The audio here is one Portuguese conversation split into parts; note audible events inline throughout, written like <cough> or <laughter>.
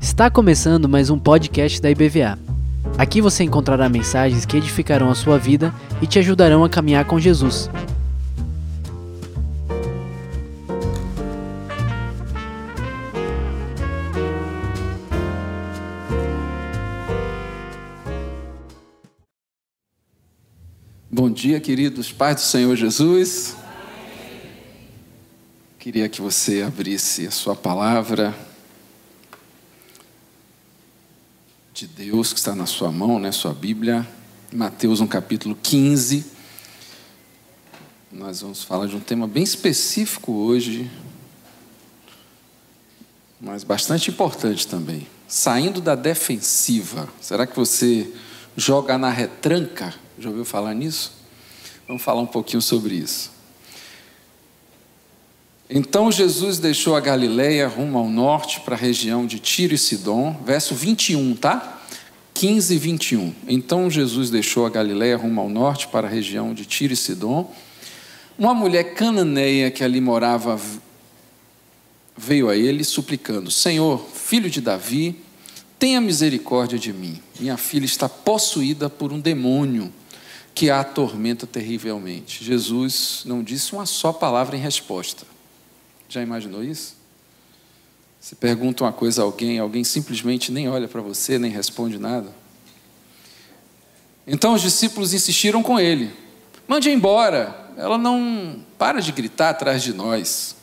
Está começando mais um podcast da IBVA. Aqui você encontrará mensagens que edificarão a sua vida e te ajudarão a caminhar com Jesus. Bom dia, queridos pais do Senhor Jesus. Queria que você abrisse a sua palavra de Deus que está na sua mão, né, sua Bíblia, Mateus no capítulo 15. Nós vamos falar de um tema bem específico hoje, mas bastante importante também. Saindo da defensiva. Será que você joga na retranca? Já ouviu falar nisso? Vamos falar um pouquinho sobre isso. Então Jesus deixou a Galileia rumo ao norte para a região de Tiro e Sidom, verso 21, tá? 15 e 21. Então Jesus deixou a Galileia rumo ao norte para a região de Tiro e Sidom. Uma mulher cananeia que ali morava veio a ele suplicando: Senhor, filho de Davi, tenha misericórdia de mim. Minha filha está possuída por um demônio que a atormenta terrivelmente. Jesus não disse uma só palavra em resposta. Já imaginou isso? Você pergunta uma coisa a alguém, alguém simplesmente nem olha para você, nem responde nada. Então os discípulos insistiram com ele: mande embora, ela não para de gritar atrás de nós.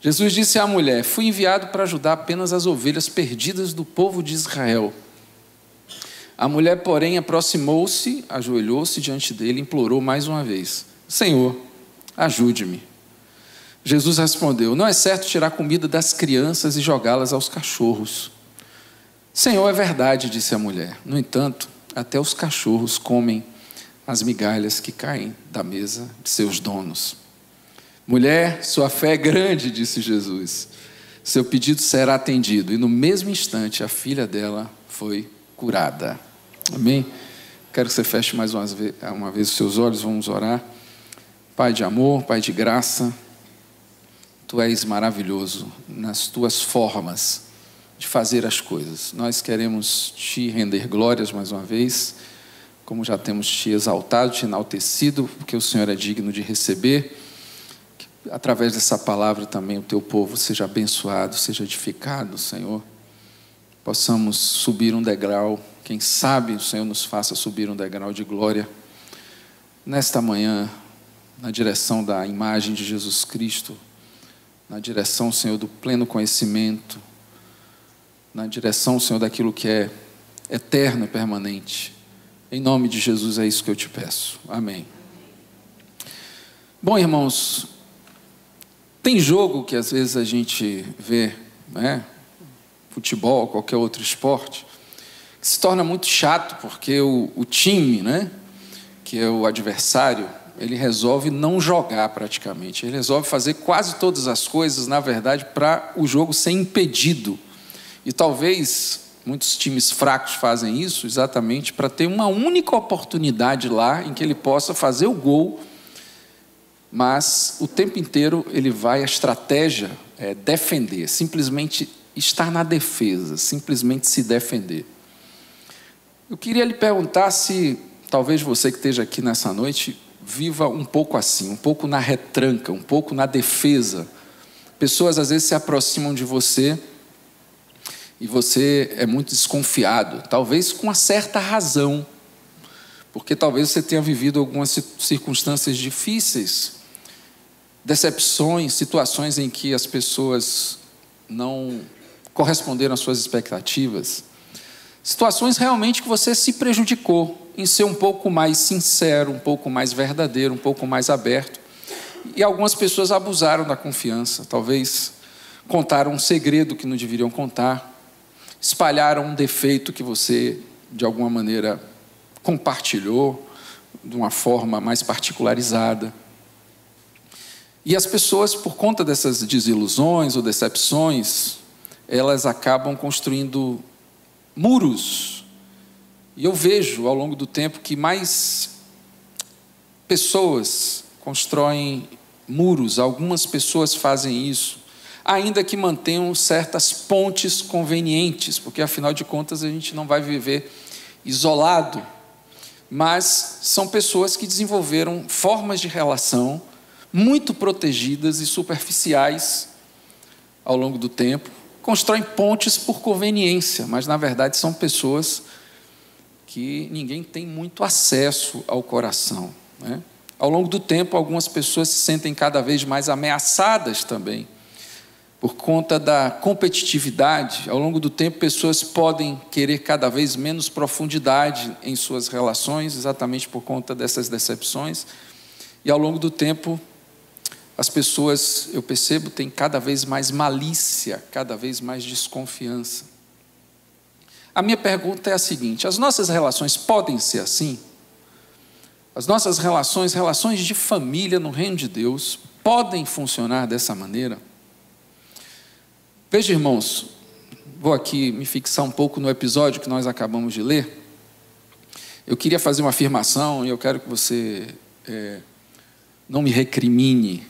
Jesus disse à mulher: Fui enviado para ajudar apenas as ovelhas perdidas do povo de Israel. A mulher, porém, aproximou-se, ajoelhou-se diante dele e implorou mais uma vez: Senhor, ajude-me. Jesus respondeu: Não é certo tirar comida das crianças e jogá-las aos cachorros. Senhor, é verdade, disse a mulher. No entanto, até os cachorros comem as migalhas que caem da mesa de seus donos. Mulher, sua fé é grande, disse Jesus. Seu pedido será atendido. E no mesmo instante, a filha dela foi curada. Amém? Quero que você feche mais uma vez, uma vez os seus olhos, vamos orar. Pai de amor, Pai de graça, Tu és maravilhoso nas tuas formas de fazer as coisas. Nós queremos te render glórias mais uma vez, como já temos te exaltado, te enaltecido, porque o Senhor é digno de receber. Que, através dessa palavra também o teu povo seja abençoado, seja edificado, Senhor. Possamos subir um degrau, quem sabe o Senhor nos faça subir um degrau de glória nesta manhã, na direção da imagem de Jesus Cristo na direção, Senhor, do pleno conhecimento, na direção, Senhor, daquilo que é eterno e permanente. Em nome de Jesus é isso que eu te peço. Amém. Bom, irmãos, tem jogo que às vezes a gente vê, né? Futebol, qualquer outro esporte, que se torna muito chato porque o, o time, né? Que é o adversário, ele resolve não jogar praticamente. Ele resolve fazer quase todas as coisas, na verdade, para o jogo ser impedido. E talvez muitos times fracos fazem isso exatamente para ter uma única oportunidade lá em que ele possa fazer o gol, mas o tempo inteiro ele vai, a estratégia é defender, simplesmente estar na defesa, simplesmente se defender. Eu queria lhe perguntar se, talvez você que esteja aqui nessa noite, viva um pouco assim, um pouco na retranca, um pouco na defesa. Pessoas às vezes se aproximam de você e você é muito desconfiado, talvez com uma certa razão, porque talvez você tenha vivido algumas circunstâncias difíceis, decepções, situações em que as pessoas não corresponderam às suas expectativas, situações realmente que você se prejudicou em ser um pouco mais sincero, um pouco mais verdadeiro, um pouco mais aberto. E algumas pessoas abusaram da confiança, talvez contaram um segredo que não deveriam contar, espalharam um defeito que você, de alguma maneira, compartilhou de uma forma mais particularizada. E as pessoas, por conta dessas desilusões ou decepções, elas acabam construindo muros. E eu vejo ao longo do tempo que mais pessoas constroem muros, algumas pessoas fazem isso, ainda que mantenham certas pontes convenientes, porque afinal de contas a gente não vai viver isolado, mas são pessoas que desenvolveram formas de relação muito protegidas e superficiais ao longo do tempo, constroem pontes por conveniência, mas na verdade são pessoas que ninguém tem muito acesso ao coração. Né? Ao longo do tempo, algumas pessoas se sentem cada vez mais ameaçadas também por conta da competitividade. Ao longo do tempo, pessoas podem querer cada vez menos profundidade em suas relações, exatamente por conta dessas decepções. E ao longo do tempo, as pessoas, eu percebo, têm cada vez mais malícia, cada vez mais desconfiança. A minha pergunta é a seguinte: as nossas relações podem ser assim? As nossas relações, relações de família no reino de Deus, podem funcionar dessa maneira? Veja, irmãos, vou aqui me fixar um pouco no episódio que nós acabamos de ler. Eu queria fazer uma afirmação e eu quero que você é, não me recrimine,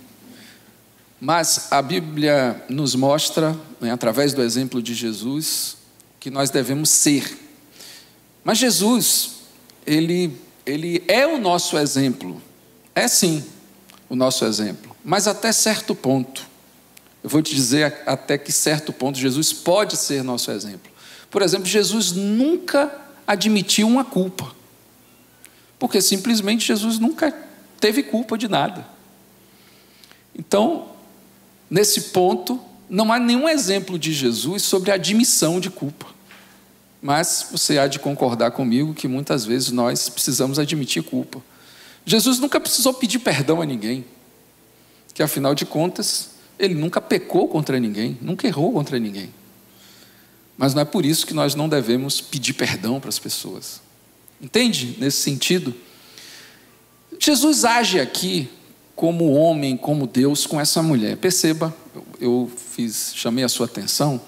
mas a Bíblia nos mostra, né, através do exemplo de Jesus, que nós devemos ser. Mas Jesus, ele, ele é o nosso exemplo, é sim o nosso exemplo, mas até certo ponto. Eu vou te dizer até que certo ponto Jesus pode ser nosso exemplo. Por exemplo, Jesus nunca admitiu uma culpa, porque simplesmente Jesus nunca teve culpa de nada. Então, nesse ponto, não há nenhum exemplo de Jesus sobre admissão de culpa. Mas você há de concordar comigo que muitas vezes nós precisamos admitir culpa. Jesus nunca precisou pedir perdão a ninguém, que afinal de contas, ele nunca pecou contra ninguém, nunca errou contra ninguém. Mas não é por isso que nós não devemos pedir perdão para as pessoas. Entende? Nesse sentido. Jesus age aqui como homem, como Deus com essa mulher. Perceba, eu fiz, chamei a sua atenção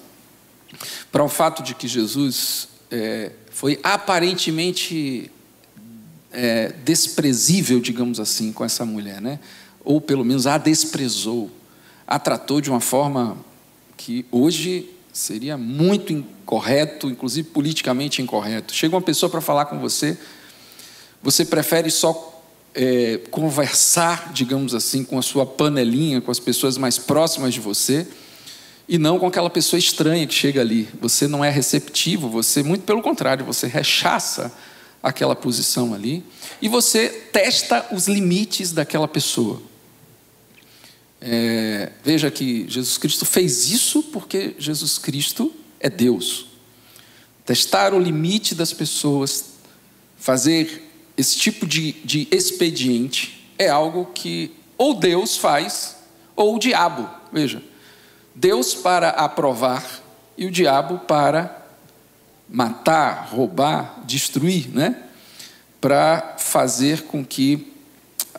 para o fato de que Jesus é, foi aparentemente é, desprezível, digamos assim, com essa mulher, né? Ou pelo menos a desprezou a tratou de uma forma que hoje seria muito incorreto, inclusive politicamente incorreto. Chega uma pessoa para falar com você, você prefere só é, conversar, digamos assim, com a sua panelinha, com as pessoas mais próximas de você, e não com aquela pessoa estranha que chega ali. Você não é receptivo, você, muito pelo contrário, você rechaça aquela posição ali, e você testa os limites daquela pessoa. É, veja que Jesus Cristo fez isso porque Jesus Cristo é Deus. Testar o limite das pessoas, fazer esse tipo de, de expediente, é algo que ou Deus faz ou o diabo. Veja, Deus para aprovar e o diabo para matar, roubar, destruir, né? Para fazer com que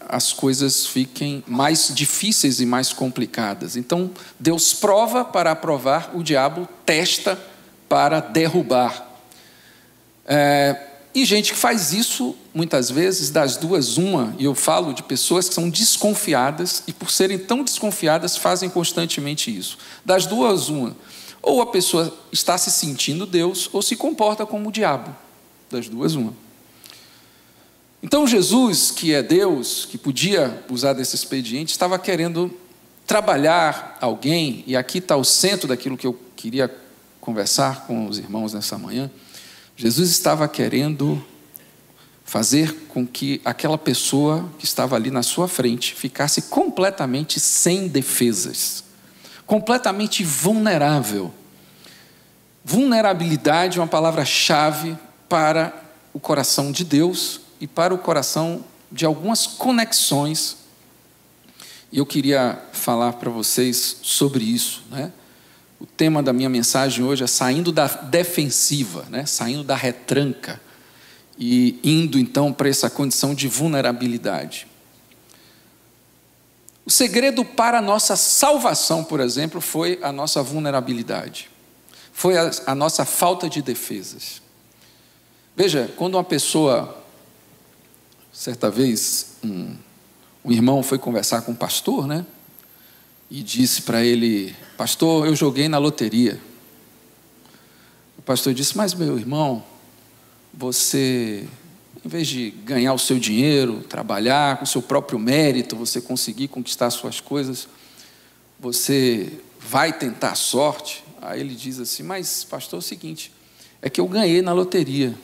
as coisas fiquem mais difíceis e mais complicadas. Então, Deus prova para aprovar, o diabo testa para derrubar. É, e gente que faz isso, muitas vezes, das duas, uma, e eu falo de pessoas que são desconfiadas, e por serem tão desconfiadas, fazem constantemente isso. Das duas, uma. Ou a pessoa está se sentindo Deus, ou se comporta como o diabo. Das duas, uma. Então Jesus, que é Deus, que podia usar desse expediente, estava querendo trabalhar alguém, e aqui está o centro daquilo que eu queria conversar com os irmãos nessa manhã. Jesus estava querendo fazer com que aquela pessoa que estava ali na sua frente ficasse completamente sem defesas, completamente vulnerável. Vulnerabilidade é uma palavra-chave para o coração de Deus e para o coração de algumas conexões. E eu queria falar para vocês sobre isso. Né? O tema da minha mensagem hoje é saindo da defensiva, né? saindo da retranca e indo então para essa condição de vulnerabilidade. O segredo para a nossa salvação, por exemplo, foi a nossa vulnerabilidade, foi a, a nossa falta de defesas. Veja, quando uma pessoa Certa vez, um, um irmão foi conversar com o pastor, né? E disse para ele: Pastor, eu joguei na loteria. O pastor disse: Mas, meu irmão, você, em vez de ganhar o seu dinheiro, trabalhar com o seu próprio mérito, você conseguir conquistar suas coisas, você vai tentar a sorte? Aí ele diz assim: Mas, pastor, é o seguinte, é que eu ganhei na loteria.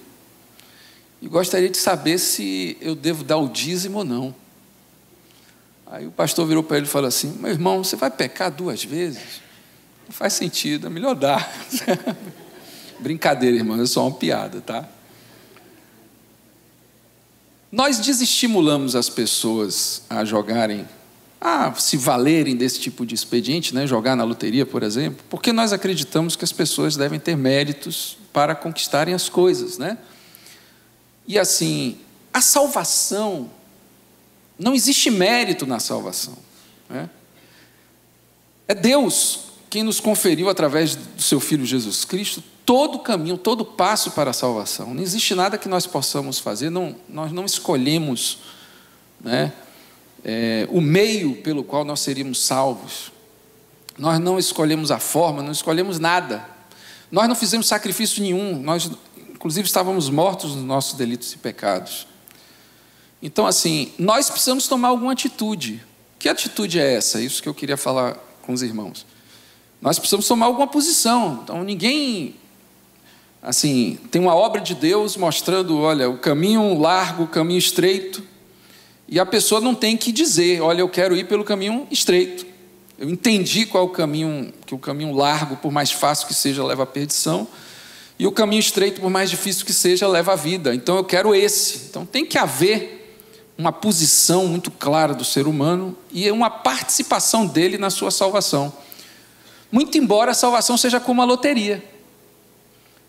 E gostaria de saber se eu devo dar o dízimo ou não. Aí o pastor virou para ele e falou assim: Meu irmão, você vai pecar duas vezes? Não faz sentido, é melhor dar. <laughs> Brincadeira, irmão, é só uma piada, tá? Nós desestimulamos as pessoas a jogarem, a se valerem desse tipo de expediente, né? jogar na loteria, por exemplo, porque nós acreditamos que as pessoas devem ter méritos para conquistarem as coisas, né? E assim, a salvação, não existe mérito na salvação. Né? É Deus quem nos conferiu, através do seu Filho Jesus Cristo, todo o caminho, todo o passo para a salvação. Não existe nada que nós possamos fazer, não, nós não escolhemos né, é, o meio pelo qual nós seríamos salvos. Nós não escolhemos a forma, não escolhemos nada. Nós não fizemos sacrifício nenhum, nós, inclusive, estávamos mortos nos nossos delitos e pecados. Então, assim, nós precisamos tomar alguma atitude. Que atitude é essa? Isso que eu queria falar com os irmãos. Nós precisamos tomar alguma posição. Então, ninguém, assim, tem uma obra de Deus mostrando, olha, o caminho largo, o caminho estreito, e a pessoa não tem que dizer, olha, eu quero ir pelo caminho estreito. Eu entendi qual é o caminho, que o caminho largo, por mais fácil que seja, leva à perdição, e o caminho estreito, por mais difícil que seja, leva à vida. Então eu quero esse. Então tem que haver uma posição muito clara do ser humano e uma participação dele na sua salvação. Muito embora a salvação seja como a loteria.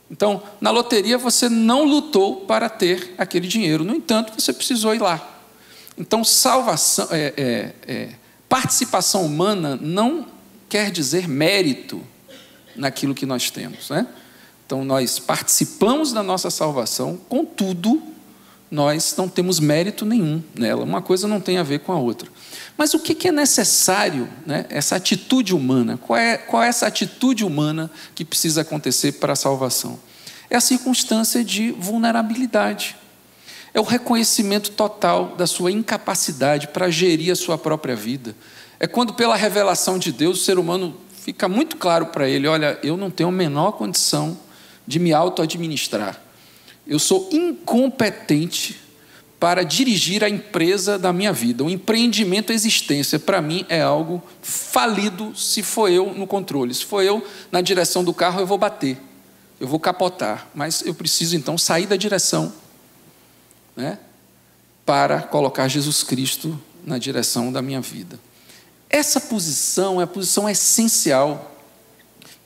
Então, na loteria você não lutou para ter aquele dinheiro, no entanto, você precisou ir lá. Então, salvação, é, é, é, participação humana não quer dizer mérito naquilo que nós temos, né? Então, nós participamos da nossa salvação, contudo, nós não temos mérito nenhum nela. Uma coisa não tem a ver com a outra. Mas o que é necessário, né? essa atitude humana? Qual é, qual é essa atitude humana que precisa acontecer para a salvação? É a circunstância de vulnerabilidade. É o reconhecimento total da sua incapacidade para gerir a sua própria vida. É quando, pela revelação de Deus, o ser humano fica muito claro para ele: olha, eu não tenho a menor condição de me auto-administrar. Eu sou incompetente para dirigir a empresa da minha vida. O empreendimento, a existência, para mim é algo falido se for eu no controle. Se for eu na direção do carro, eu vou bater, eu vou capotar. Mas eu preciso então sair da direção né, para colocar Jesus Cristo na direção da minha vida. Essa posição é a posição essencial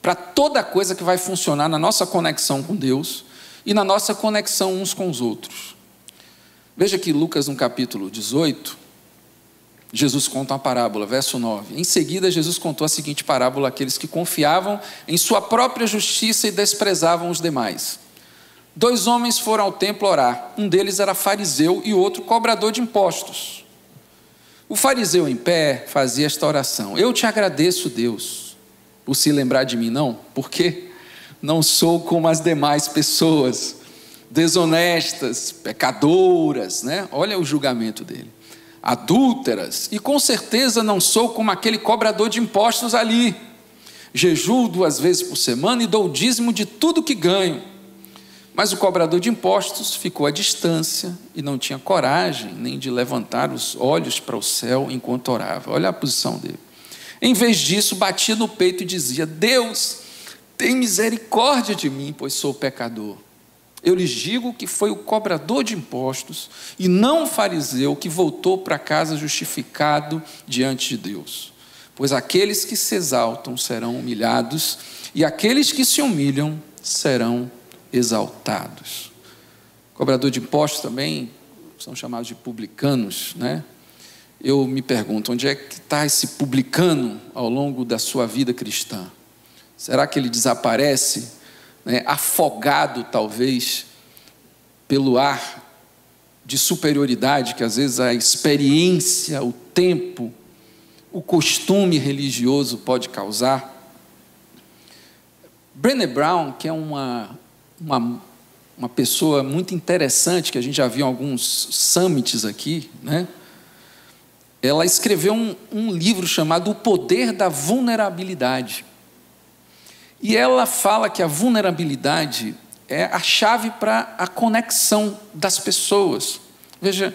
para toda coisa que vai funcionar na nossa conexão com Deus e na nossa conexão uns com os outros. Veja que Lucas, no capítulo 18, Jesus conta uma parábola, verso 9. Em seguida, Jesus contou a seguinte parábola àqueles que confiavam em sua própria justiça e desprezavam os demais. Dois homens foram ao templo orar. Um deles era fariseu e o outro cobrador de impostos. O fariseu em pé fazia esta oração: Eu te agradeço, Deus, por se lembrar de mim, não, porque não sou como as demais pessoas desonestas, pecadoras, né? Olha o julgamento dele. Adúlteras, e com certeza não sou como aquele cobrador de impostos ali. Jejuo duas vezes por semana e dou o dízimo de tudo que ganho. Mas o cobrador de impostos ficou à distância e não tinha coragem nem de levantar os olhos para o céu enquanto orava. Olha a posição dele. Em vez disso, batia no peito e dizia: Deus, tem misericórdia de mim, pois sou pecador. Eu lhes digo que foi o cobrador de impostos e não o fariseu que voltou para casa justificado diante de Deus. Pois aqueles que se exaltam serão humilhados e aqueles que se humilham serão exaltados. Cobrador de impostos também são chamados de publicanos, né? Eu me pergunto, onde é que está esse publicano ao longo da sua vida cristã? Será que ele desaparece né, afogado talvez pelo ar de superioridade que às vezes a experiência, o tempo, o costume religioso pode causar. Brené Brown, que é uma, uma, uma pessoa muito interessante, que a gente já viu em alguns summits aqui, né? ela escreveu um, um livro chamado O Poder da Vulnerabilidade. E ela fala que a vulnerabilidade é a chave para a conexão das pessoas. Veja,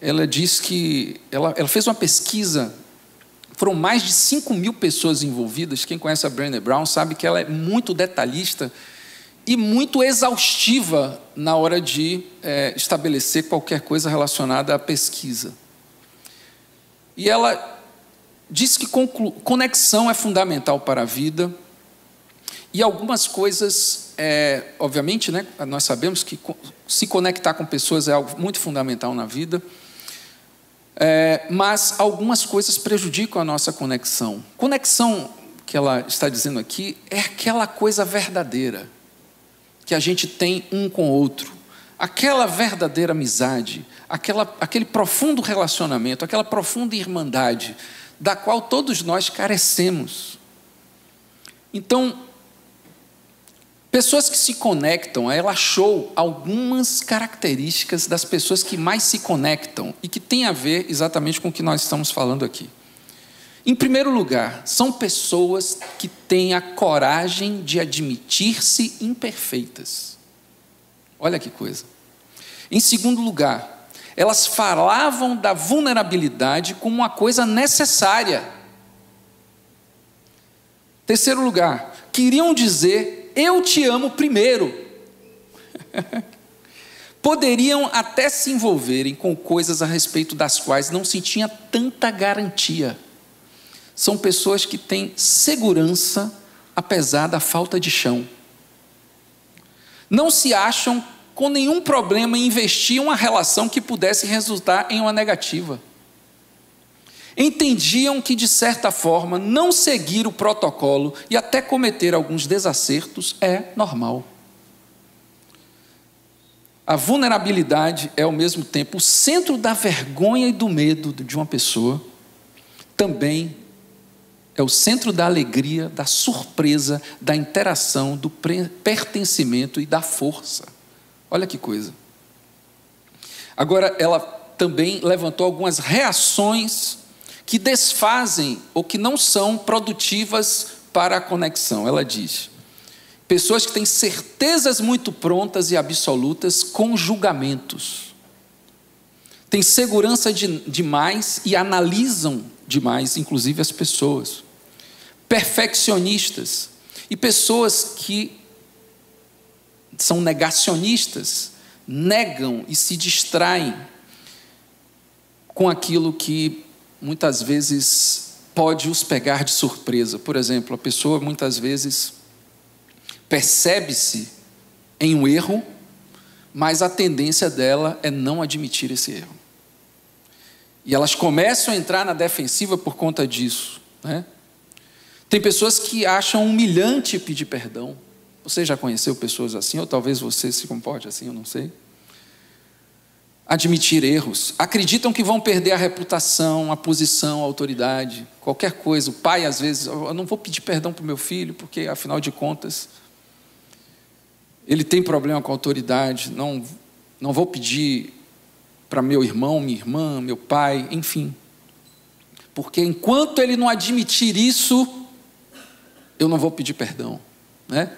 ela diz que ela, ela fez uma pesquisa, foram mais de 5 mil pessoas envolvidas. Quem conhece a Brené Brown sabe que ela é muito detalhista e muito exaustiva na hora de é, estabelecer qualquer coisa relacionada à pesquisa. E ela diz que conexão é fundamental para a vida e algumas coisas, é, obviamente, né, nós sabemos que se conectar com pessoas é algo muito fundamental na vida, é, mas algumas coisas prejudicam a nossa conexão. Conexão, que ela está dizendo aqui, é aquela coisa verdadeira que a gente tem um com o outro, aquela verdadeira amizade, aquela, aquele profundo relacionamento, aquela profunda irmandade, da qual todos nós carecemos. Então, Pessoas que se conectam, ela achou algumas características das pessoas que mais se conectam e que tem a ver exatamente com o que nós estamos falando aqui. Em primeiro lugar, são pessoas que têm a coragem de admitir-se imperfeitas. Olha que coisa. Em segundo lugar, elas falavam da vulnerabilidade como uma coisa necessária. Terceiro lugar, queriam dizer eu te amo primeiro. <laughs> Poderiam até se envolverem com coisas a respeito das quais não se tinha tanta garantia. São pessoas que têm segurança apesar da falta de chão. Não se acham com nenhum problema em investir uma relação que pudesse resultar em uma negativa entendiam que, de certa forma, não seguir o protocolo e até cometer alguns desacertos é normal. A vulnerabilidade é, ao mesmo tempo, o centro da vergonha e do medo de uma pessoa, também é o centro da alegria, da surpresa, da interação, do pertencimento e da força. Olha que coisa. Agora, ela também levantou algumas reações que desfazem ou que não são produtivas para a conexão. Ela diz: pessoas que têm certezas muito prontas e absolutas com julgamentos. Têm segurança de, demais e analisam demais, inclusive as pessoas. Perfeccionistas e pessoas que são negacionistas, negam e se distraem com aquilo que muitas vezes pode os pegar de surpresa. Por exemplo, a pessoa muitas vezes percebe-se em um erro, mas a tendência dela é não admitir esse erro. E elas começam a entrar na defensiva por conta disso. Né? Tem pessoas que acham humilhante pedir perdão. Você já conheceu pessoas assim, ou talvez você se comporte assim, eu não sei admitir erros, acreditam que vão perder a reputação, a posição, a autoridade, qualquer coisa. O pai, às vezes, eu não vou pedir perdão para o meu filho, porque, afinal de contas, ele tem problema com a autoridade, não, não vou pedir para meu irmão, minha irmã, meu pai, enfim. Porque enquanto ele não admitir isso, eu não vou pedir perdão, né?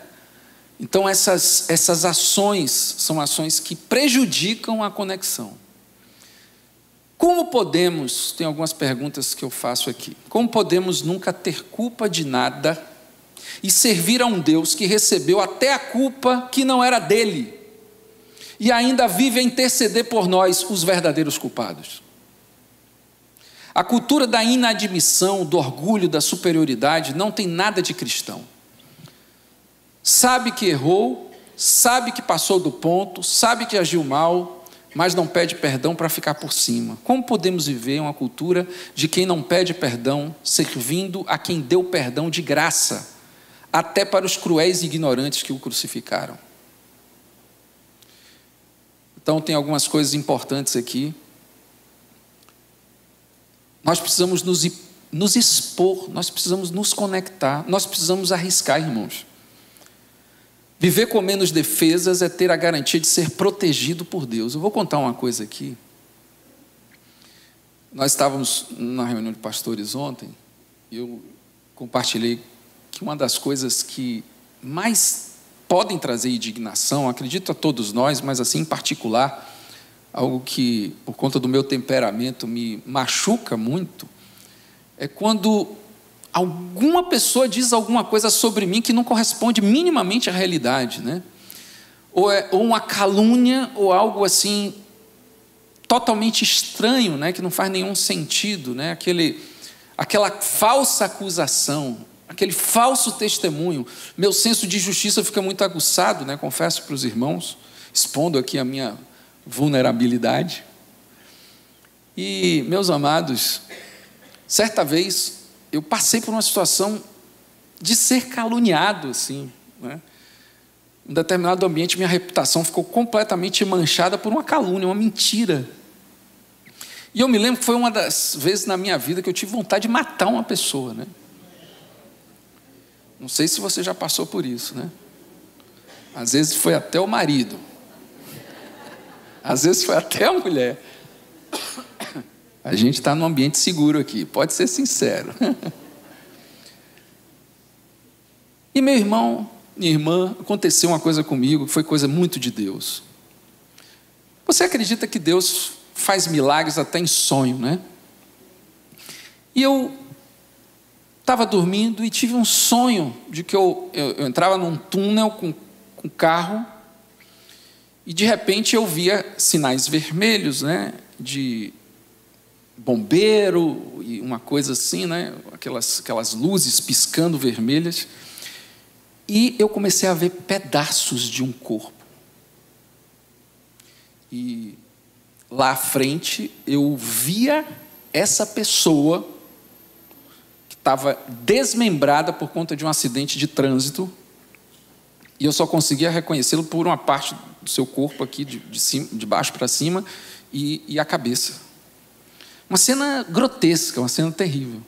Então, essas, essas ações são ações que prejudicam a conexão. Como podemos, tem algumas perguntas que eu faço aqui, como podemos nunca ter culpa de nada e servir a um Deus que recebeu até a culpa que não era dele e ainda vive a interceder por nós, os verdadeiros culpados? A cultura da inadmissão, do orgulho, da superioridade não tem nada de cristão sabe que errou, sabe que passou do ponto, sabe que agiu mal, mas não pede perdão para ficar por cima. Como podemos viver uma cultura de quem não pede perdão, servindo a quem deu perdão de graça, até para os cruéis e ignorantes que o crucificaram? Então, tem algumas coisas importantes aqui. Nós precisamos nos, nos expor, nós precisamos nos conectar, nós precisamos arriscar, irmãos. Viver com menos defesas é ter a garantia de ser protegido por Deus. Eu vou contar uma coisa aqui. Nós estávamos na reunião de pastores ontem, e eu compartilhei que uma das coisas que mais podem trazer indignação, acredito a todos nós, mas assim em particular, algo que por conta do meu temperamento me machuca muito, é quando alguma pessoa diz alguma coisa sobre mim que não corresponde minimamente à realidade, né? Ou, é, ou uma calúnia, ou algo assim totalmente estranho, né? Que não faz nenhum sentido, né? Aquele, aquela falsa acusação, aquele falso testemunho. Meu senso de justiça fica muito aguçado, né? Confesso para os irmãos, expondo aqui a minha vulnerabilidade. E, meus amados, certa vez eu passei por uma situação de ser caluniado, assim. Né? Em determinado ambiente, minha reputação ficou completamente manchada por uma calúnia, uma mentira. E eu me lembro que foi uma das vezes na minha vida que eu tive vontade de matar uma pessoa, né? Não sei se você já passou por isso, né? Às vezes foi até o marido. Às vezes foi até a mulher. A gente está num ambiente seguro aqui, pode ser sincero. <laughs> E meu irmão, minha irmã, aconteceu uma coisa comigo que foi coisa muito de Deus. Você acredita que Deus faz milagres até em sonho, né? E eu estava dormindo e tive um sonho de que eu, eu, eu entrava num túnel com, com carro e de repente eu via sinais vermelhos, né? De bombeiro e uma coisa assim, né? Aquelas, aquelas luzes piscando vermelhas. E eu comecei a ver pedaços de um corpo. E lá à frente eu via essa pessoa que estava desmembrada por conta de um acidente de trânsito. E eu só conseguia reconhecê-lo por uma parte do seu corpo aqui, de, de, cima, de baixo para cima, e, e a cabeça. Uma cena grotesca, uma cena terrível.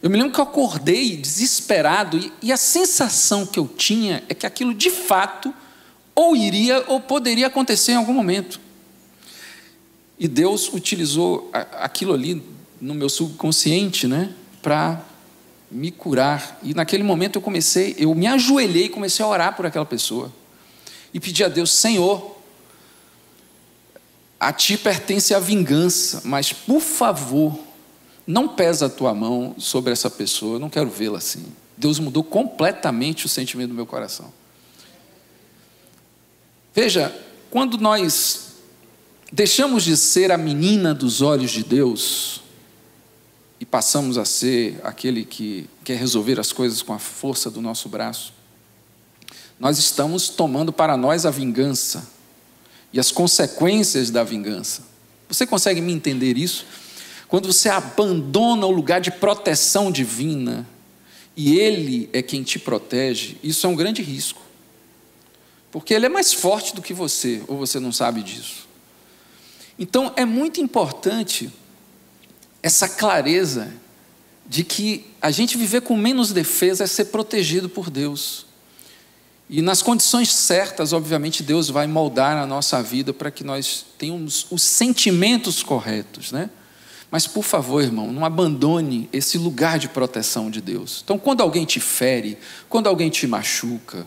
Eu me lembro que eu acordei desesperado e, e a sensação que eu tinha é que aquilo de fato ou iria ou poderia acontecer em algum momento. E Deus utilizou aquilo ali no meu subconsciente, né, para me curar. E naquele momento eu comecei, eu me ajoelhei e comecei a orar por aquela pessoa. E pedi a Deus, Senhor, a ti pertence a vingança, mas por favor, não pesa a tua mão sobre essa pessoa, eu não quero vê-la assim. Deus mudou completamente o sentimento do meu coração. Veja, quando nós deixamos de ser a menina dos olhos de Deus e passamos a ser aquele que quer resolver as coisas com a força do nosso braço, nós estamos tomando para nós a vingança e as consequências da vingança. Você consegue me entender isso? Quando você abandona o lugar de proteção divina e Ele é quem te protege, isso é um grande risco. Porque Ele é mais forte do que você, ou você não sabe disso. Então é muito importante essa clareza de que a gente viver com menos defesa é ser protegido por Deus. E nas condições certas, obviamente, Deus vai moldar a nossa vida para que nós tenhamos os sentimentos corretos, né? Mas, por favor, irmão, não abandone esse lugar de proteção de Deus. Então, quando alguém te fere, quando alguém te machuca,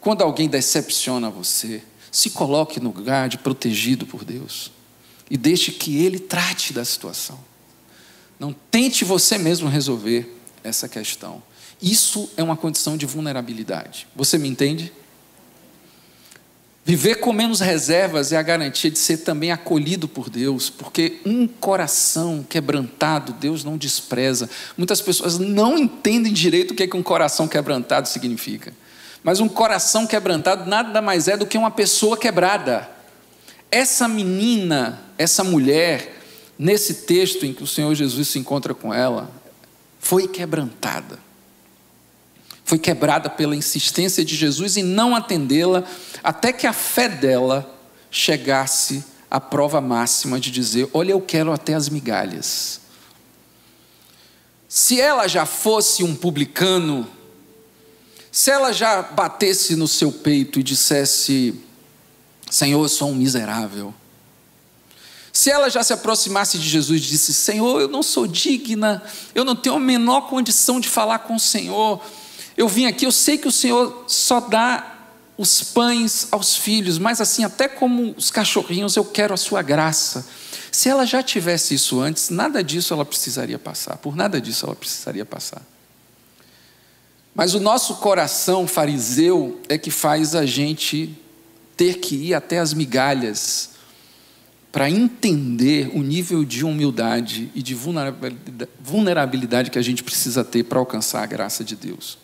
quando alguém decepciona você, se coloque no lugar de protegido por Deus e deixe que Ele trate da situação. Não tente você mesmo resolver essa questão. Isso é uma condição de vulnerabilidade. Você me entende? Viver com menos reservas é a garantia de ser também acolhido por Deus, porque um coração quebrantado Deus não despreza. Muitas pessoas não entendem direito o que, é que um coração quebrantado significa. Mas um coração quebrantado nada mais é do que uma pessoa quebrada. Essa menina, essa mulher, nesse texto em que o Senhor Jesus se encontra com ela, foi quebrantada foi quebrada pela insistência de Jesus em não atendê-la, até que a fé dela chegasse à prova máxima de dizer: Olha, eu quero até as migalhas. Se ela já fosse um publicano, se ela já batesse no seu peito e dissesse: Senhor, eu sou um miserável. Se ela já se aproximasse de Jesus e disse: Senhor, eu não sou digna, eu não tenho a menor condição de falar com o Senhor. Eu vim aqui, eu sei que o Senhor só dá os pães aos filhos, mas assim, até como os cachorrinhos, eu quero a sua graça. Se ela já tivesse isso antes, nada disso ela precisaria passar, por nada disso ela precisaria passar. Mas o nosso coração fariseu é que faz a gente ter que ir até as migalhas para entender o nível de humildade e de vulnerabilidade que a gente precisa ter para alcançar a graça de Deus.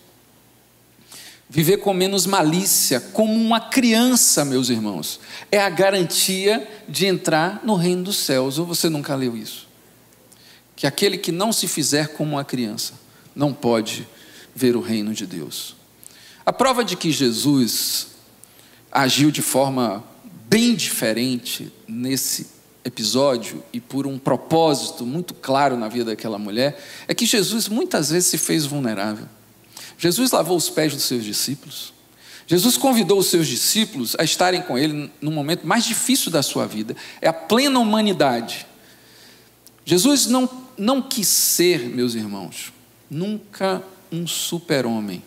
Viver com menos malícia, como uma criança, meus irmãos, é a garantia de entrar no reino dos céus. Ou você nunca leu isso? Que aquele que não se fizer como uma criança não pode ver o reino de Deus. A prova de que Jesus agiu de forma bem diferente nesse episódio e por um propósito muito claro na vida daquela mulher é que Jesus muitas vezes se fez vulnerável. Jesus lavou os pés dos seus discípulos. Jesus convidou os seus discípulos a estarem com ele no momento mais difícil da sua vida, é a plena humanidade. Jesus não, não quis ser, meus irmãos, nunca um super-homem.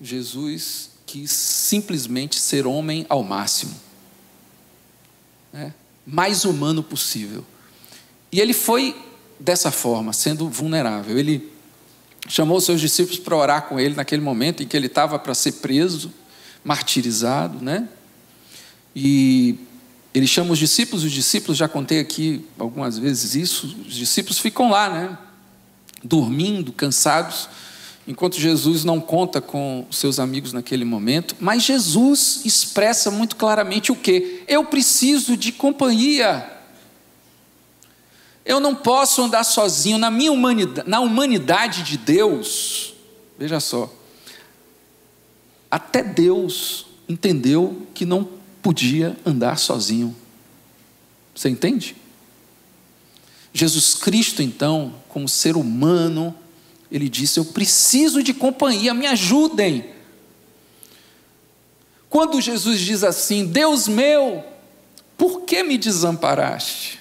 Jesus quis simplesmente ser homem ao máximo, né? mais humano possível. E ele foi dessa forma, sendo vulnerável. Ele chamou seus discípulos para orar com ele naquele momento em que ele estava para ser preso, martirizado, né? E ele chama os discípulos, os discípulos, já contei aqui algumas vezes isso, os discípulos ficam lá, né? Dormindo, cansados, enquanto Jesus não conta com seus amigos naquele momento, mas Jesus expressa muito claramente o que? Eu preciso de companhia. Eu não posso andar sozinho na minha humanidade, na humanidade de Deus. Veja só. Até Deus entendeu que não podia andar sozinho. Você entende? Jesus Cristo, então, como ser humano, ele disse: Eu preciso de companhia, me ajudem. Quando Jesus diz assim: Deus meu, por que me desamparaste?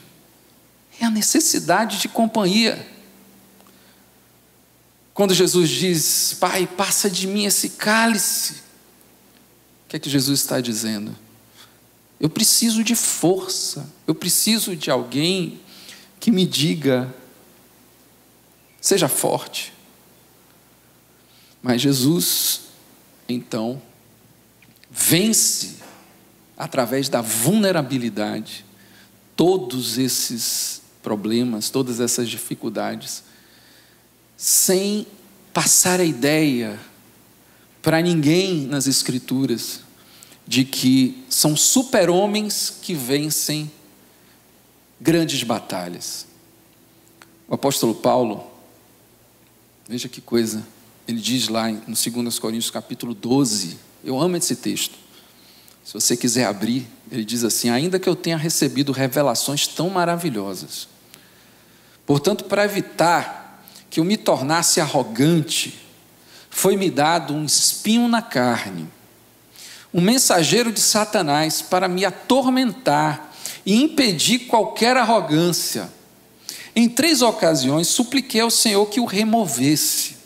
É a necessidade de companhia. Quando Jesus diz, Pai, passa de mim esse cálice, o que é que Jesus está dizendo? Eu preciso de força, eu preciso de alguém que me diga, seja forte. Mas Jesus, então, vence através da vulnerabilidade todos esses problemas, todas essas dificuldades, sem passar a ideia para ninguém nas Escrituras de que são super-homens que vencem grandes batalhas. O apóstolo Paulo, veja que coisa, ele diz lá no 2 Coríntios capítulo 12, eu amo esse texto. Se você quiser abrir, ele diz assim: Ainda que eu tenha recebido revelações tão maravilhosas, Portanto, para evitar que eu me tornasse arrogante, foi-me dado um espinho na carne, um mensageiro de Satanás para me atormentar e impedir qualquer arrogância. Em três ocasiões supliquei ao Senhor que o removesse.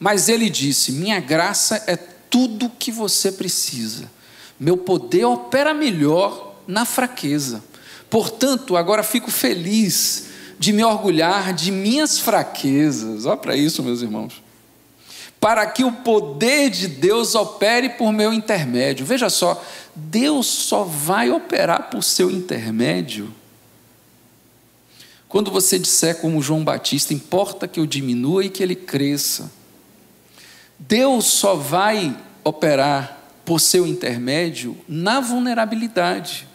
Mas ele disse: Minha graça é tudo que você precisa. Meu poder opera melhor na fraqueza. Portanto, agora fico feliz de me orgulhar de minhas fraquezas. Olha para isso, meus irmãos. Para que o poder de Deus opere por meu intermédio. Veja só, Deus só vai operar por seu intermédio. Quando você disser como João Batista, importa que eu diminua e que ele cresça. Deus só vai operar por seu intermédio na vulnerabilidade,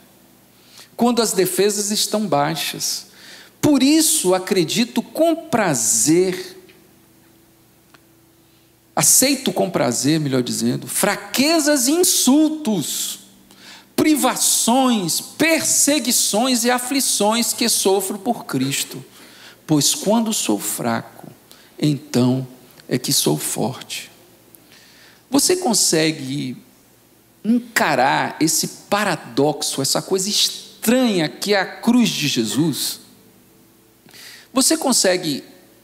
quando as defesas estão baixas. Por isso acredito com prazer, aceito com prazer, melhor dizendo, fraquezas e insultos, privações, perseguições e aflições que sofro por Cristo. Pois quando sou fraco, então é que sou forte. Você consegue encarar esse paradoxo, essa coisa estranha que é a cruz de Jesus? Você consegue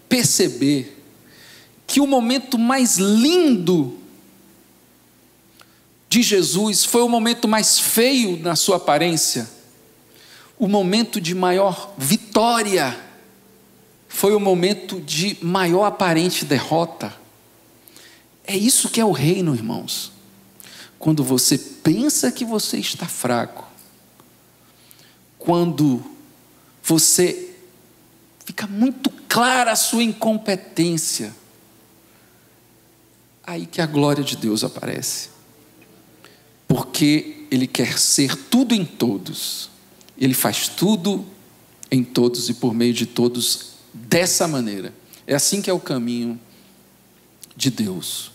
perceber que o momento mais lindo de Jesus foi o momento mais feio na sua aparência, o momento de maior vitória foi o momento de maior aparente derrota. É isso que é o reino, irmãos. Quando você pensa que você está fraco, quando você fica muito clara a sua incompetência, aí que a glória de Deus aparece. Porque Ele quer ser tudo em todos, Ele faz tudo em todos e por meio de todos dessa maneira. É assim que é o caminho de Deus.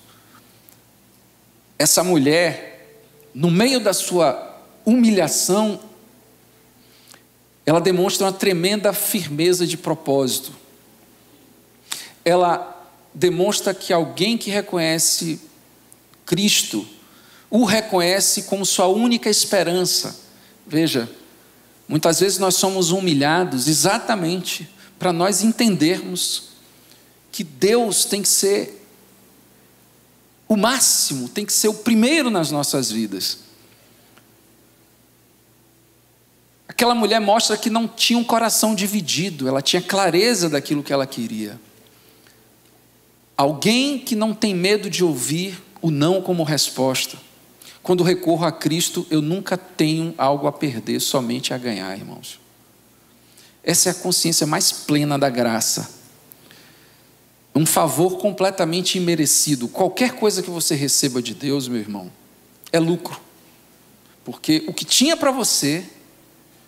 Essa mulher, no meio da sua humilhação, ela demonstra uma tremenda firmeza de propósito. Ela demonstra que alguém que reconhece Cristo o reconhece como sua única esperança. Veja, muitas vezes nós somos humilhados exatamente para nós entendermos que Deus tem que ser o máximo, tem que ser o primeiro nas nossas vidas. Aquela mulher mostra que não tinha um coração dividido, ela tinha clareza daquilo que ela queria. Alguém que não tem medo de ouvir o não como resposta. Quando recorro a Cristo, eu nunca tenho algo a perder, somente a ganhar, irmãos. Essa é a consciência mais plena da graça. Um favor completamente imerecido. Qualquer coisa que você receba de Deus, meu irmão, é lucro. Porque o que tinha para você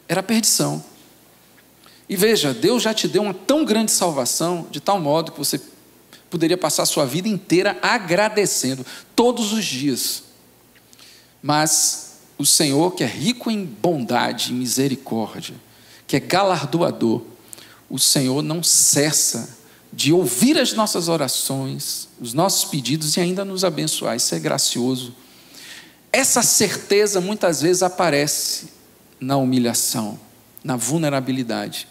era perdição. E veja, Deus já te deu uma tão grande salvação, de tal modo que você poderia passar a sua vida inteira agradecendo, todos os dias. Mas o Senhor, que é rico em bondade e misericórdia, que é galardoador, o Senhor não cessa de ouvir as nossas orações, os nossos pedidos e ainda nos abençoar. Isso é gracioso. Essa certeza muitas vezes aparece na humilhação, na vulnerabilidade.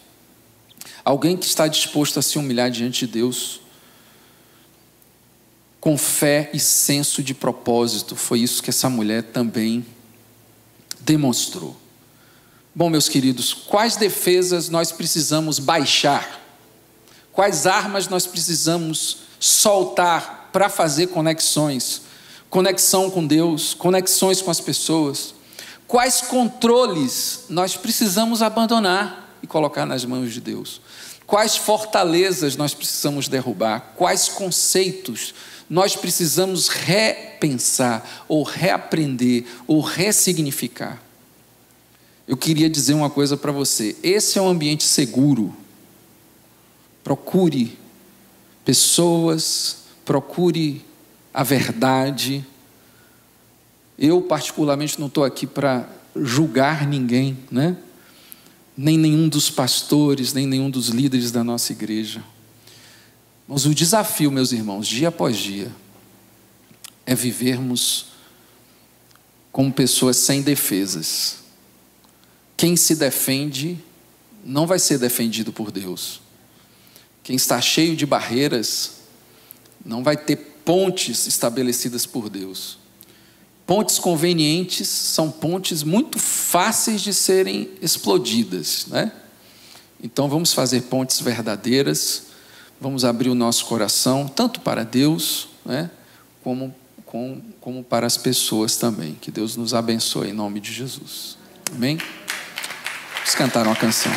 Alguém que está disposto a se humilhar diante de Deus, com fé e senso de propósito, foi isso que essa mulher também demonstrou. Bom, meus queridos, quais defesas nós precisamos baixar? Quais armas nós precisamos soltar para fazer conexões? Conexão com Deus, conexões com as pessoas. Quais controles nós precisamos abandonar e colocar nas mãos de Deus? Quais fortalezas nós precisamos derrubar? Quais conceitos nós precisamos repensar, ou reaprender, ou ressignificar? Eu queria dizer uma coisa para você: esse é um ambiente seguro. Procure pessoas, procure a verdade. Eu, particularmente, não estou aqui para julgar ninguém, né? nem nenhum dos pastores, nem nenhum dos líderes da nossa igreja. Mas o desafio, meus irmãos, dia após dia, é vivermos como pessoas sem defesas quem se defende não vai ser defendido por Deus. Quem está cheio de barreiras não vai ter pontes estabelecidas por Deus. Pontes convenientes são pontes muito fáceis de serem explodidas, né? Então vamos fazer pontes verdadeiras, vamos abrir o nosso coração, tanto para Deus, né, como, como, como para as pessoas também. Que Deus nos abençoe em nome de Jesus. Amém? Vamos cantar uma canção.